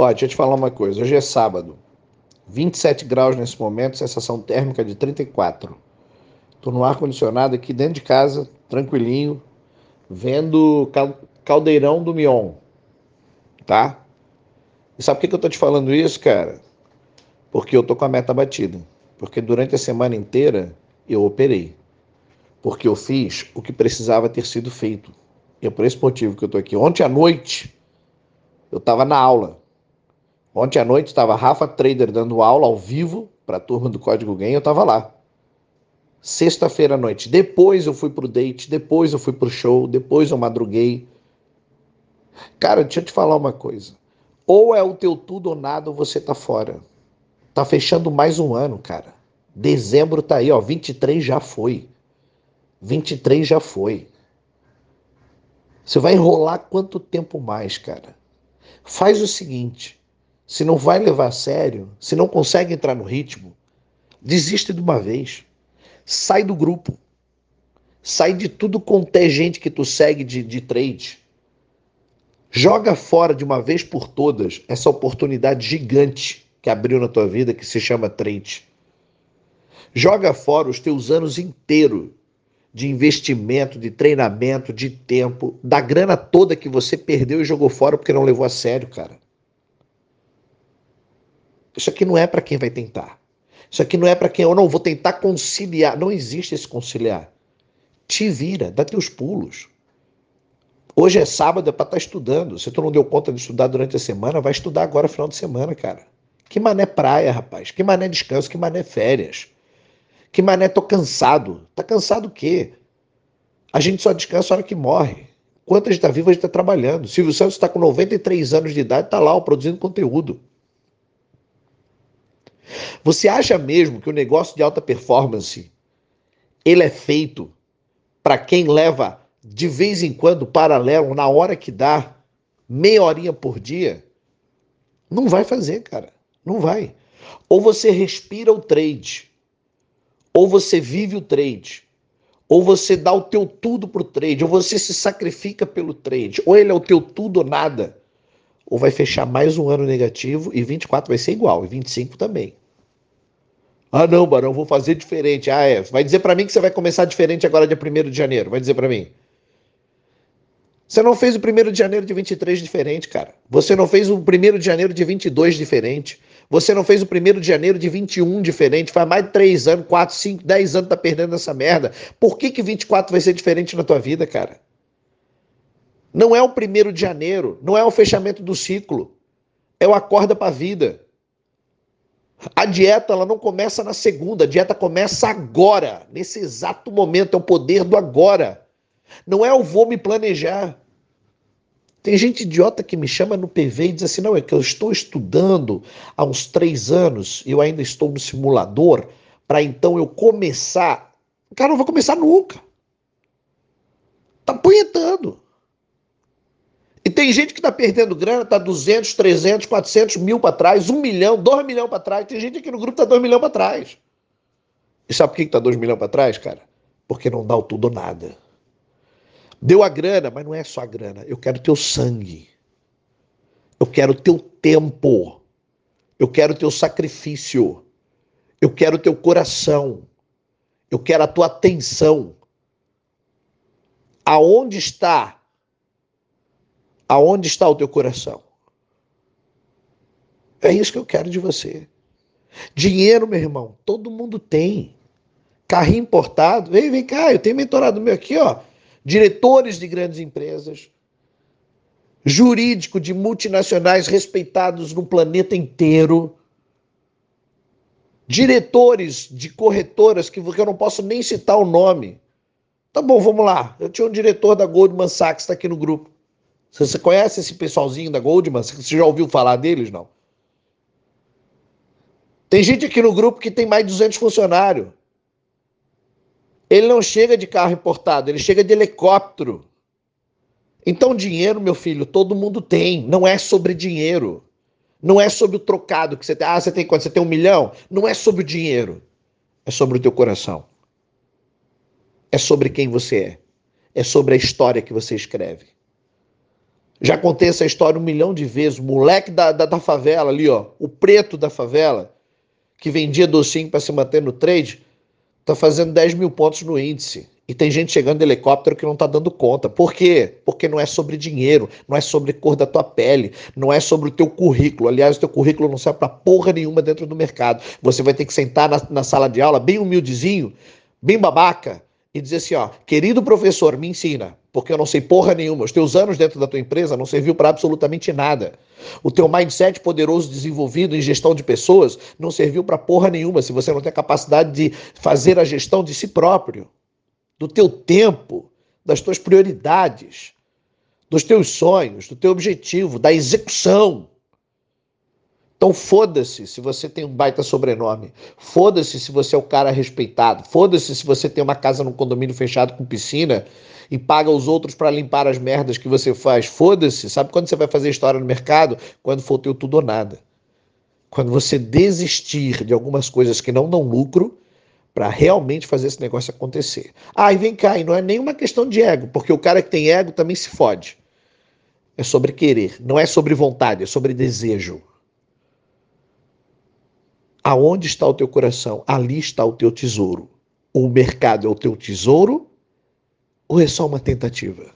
Ó, deixa eu te falar uma coisa. Hoje é sábado. 27 graus nesse momento, sensação térmica de 34. Tô no ar-condicionado aqui dentro de casa, tranquilinho, vendo Caldeirão do Mion. Tá? E sabe por que eu tô te falando isso, cara? Porque eu tô com a meta batida. Porque durante a semana inteira eu operei. Porque eu fiz o que precisava ter sido feito. E é por esse motivo que eu tô aqui. Ontem à noite eu estava na aula. Ontem à noite estava Rafa Trader dando aula ao vivo para a turma do Código Game, eu estava lá. Sexta-feira à noite. Depois eu fui pro date, depois eu fui pro show, depois eu madruguei. Cara, deixa eu te falar uma coisa. Ou é o teu tudo ou nada ou você tá fora. Tá fechando mais um ano, cara. Dezembro tá aí, ó. 23 já foi. 23 já foi. Você vai enrolar quanto tempo mais, cara? Faz o seguinte: se não vai levar a sério, se não consegue entrar no ritmo, desiste de uma vez. Sai do grupo. Sai de tudo quanto é gente que tu segue de, de trade. Joga fora de uma vez por todas essa oportunidade gigante que abriu na tua vida que se chama trade. Joga fora os teus anos inteiros de investimento, de treinamento, de tempo, da grana toda que você perdeu e jogou fora porque não levou a sério, cara. Isso aqui não é para quem vai tentar. Isso aqui não é para quem eu não vou tentar conciliar. Não existe esse conciliar. Te vira, dá teus pulos. Hoje é sábado, é para estar tá estudando. Se tu não deu conta de estudar durante a semana, vai estudar agora final de semana, cara. Que mané praia, rapaz. Que mané descanso, que mané férias. Que mané, tô cansado. Tá cansado o quê? A gente só descansa a hora que morre. Enquanto a gente tá vivo, a gente tá trabalhando. Silvio Santos está com 93 anos de idade, tá lá ó, produzindo conteúdo. Você acha mesmo que o negócio de alta performance ele é feito para quem leva de vez em quando paralelo, na hora que dá, meia horinha por dia? Não vai fazer, cara. Não vai. Ou você respira o trade ou você vive o trade, ou você dá o teu tudo pro trade, ou você se sacrifica pelo trade, ou ele é o teu tudo ou nada, ou vai fechar mais um ano negativo e 24 vai ser igual, e 25 também. Ah, não, Barão, vou fazer diferente. Ah, é. Vai dizer para mim que você vai começar diferente agora dia 1 de janeiro. Vai dizer para mim. Você não fez o 1 de janeiro de 23 diferente, cara. Você não fez o 1 de janeiro de 22 diferente. Você não fez o primeiro de janeiro de 21 diferente, faz mais de 3 anos, 4, 5, 10 anos tá perdendo essa merda. Por que que 24 vai ser diferente na tua vida, cara? Não é o primeiro de janeiro, não é o fechamento do ciclo. É o acorda para a vida. A dieta ela não começa na segunda, a dieta começa agora, nesse exato momento, é o poder do agora. Não é o vou me planejar. Tem gente idiota que me chama no PV e diz assim: não, é que eu estou estudando há uns três anos eu ainda estou no simulador, para então eu começar. Cara, não vou começar nunca. Tá punhetando. E tem gente que tá perdendo grana, tá 200, 300, 400 mil para trás, 1 milhão, 2 milhões para trás. Tem gente aqui no grupo que tá 2 milhões para trás. E sabe por que, que tá 2 milhões para trás, cara? Porque não dá o tudo ou nada. Deu a grana, mas não é só a grana. Eu quero teu sangue. Eu quero teu tempo. Eu quero teu sacrifício. Eu quero teu coração. Eu quero a tua atenção. Aonde está? Aonde está o teu coração? É isso que eu quero de você. Dinheiro, meu irmão, todo mundo tem. Carrinho importado. Vem, vem cá, eu tenho mentorado meu aqui, ó diretores de grandes empresas, jurídico de multinacionais respeitados no planeta inteiro, diretores de corretoras que eu não posso nem citar o nome. Tá bom, vamos lá. Eu tinha um diretor da Goldman Sachs está aqui no grupo. Você conhece esse pessoalzinho da Goldman? Você já ouviu falar deles, não? Tem gente aqui no grupo que tem mais de 200 funcionários. Ele não chega de carro importado, ele chega de helicóptero. Então, dinheiro, meu filho, todo mundo tem. Não é sobre dinheiro. Não é sobre o trocado que você tem. Ah, você tem quanto? Você tem um milhão? Não é sobre o dinheiro. É sobre o teu coração. É sobre quem você é. É sobre a história que você escreve. Já contei essa história um milhão de vezes. O moleque da, da, da favela ali, ó, o preto da favela, que vendia docinho para se manter no trade, tá fazendo 10 mil pontos no índice. E tem gente chegando de helicóptero que não tá dando conta. Por quê? Porque não é sobre dinheiro, não é sobre cor da tua pele, não é sobre o teu currículo. Aliás, o teu currículo não serve para porra nenhuma dentro do mercado. Você vai ter que sentar na, na sala de aula bem humildezinho, bem babaca, e dizer assim, ó, querido professor, me ensina, porque eu não sei porra nenhuma. Os teus anos dentro da tua empresa não serviu para absolutamente nada. O teu mindset poderoso desenvolvido em gestão de pessoas não serviu para porra nenhuma se você não tem a capacidade de fazer a gestão de si próprio, do teu tempo, das tuas prioridades, dos teus sonhos, do teu objetivo, da execução. Então foda-se se você tem um baita sobrenome. Foda-se se você é o cara respeitado. Foda-se se você tem uma casa num condomínio fechado com piscina e paga os outros para limpar as merdas que você faz. Foda-se. Sabe quando você vai fazer história no mercado? Quando for teu tudo ou nada. Quando você desistir de algumas coisas que não dão lucro para realmente fazer esse negócio acontecer. Ah, e vem cá, e não é nenhuma questão de ego, porque o cara que tem ego também se fode. É sobre querer, não é sobre vontade, é sobre desejo. Aonde está o teu coração? Ali está o teu tesouro. O mercado é o teu tesouro ou é só uma tentativa?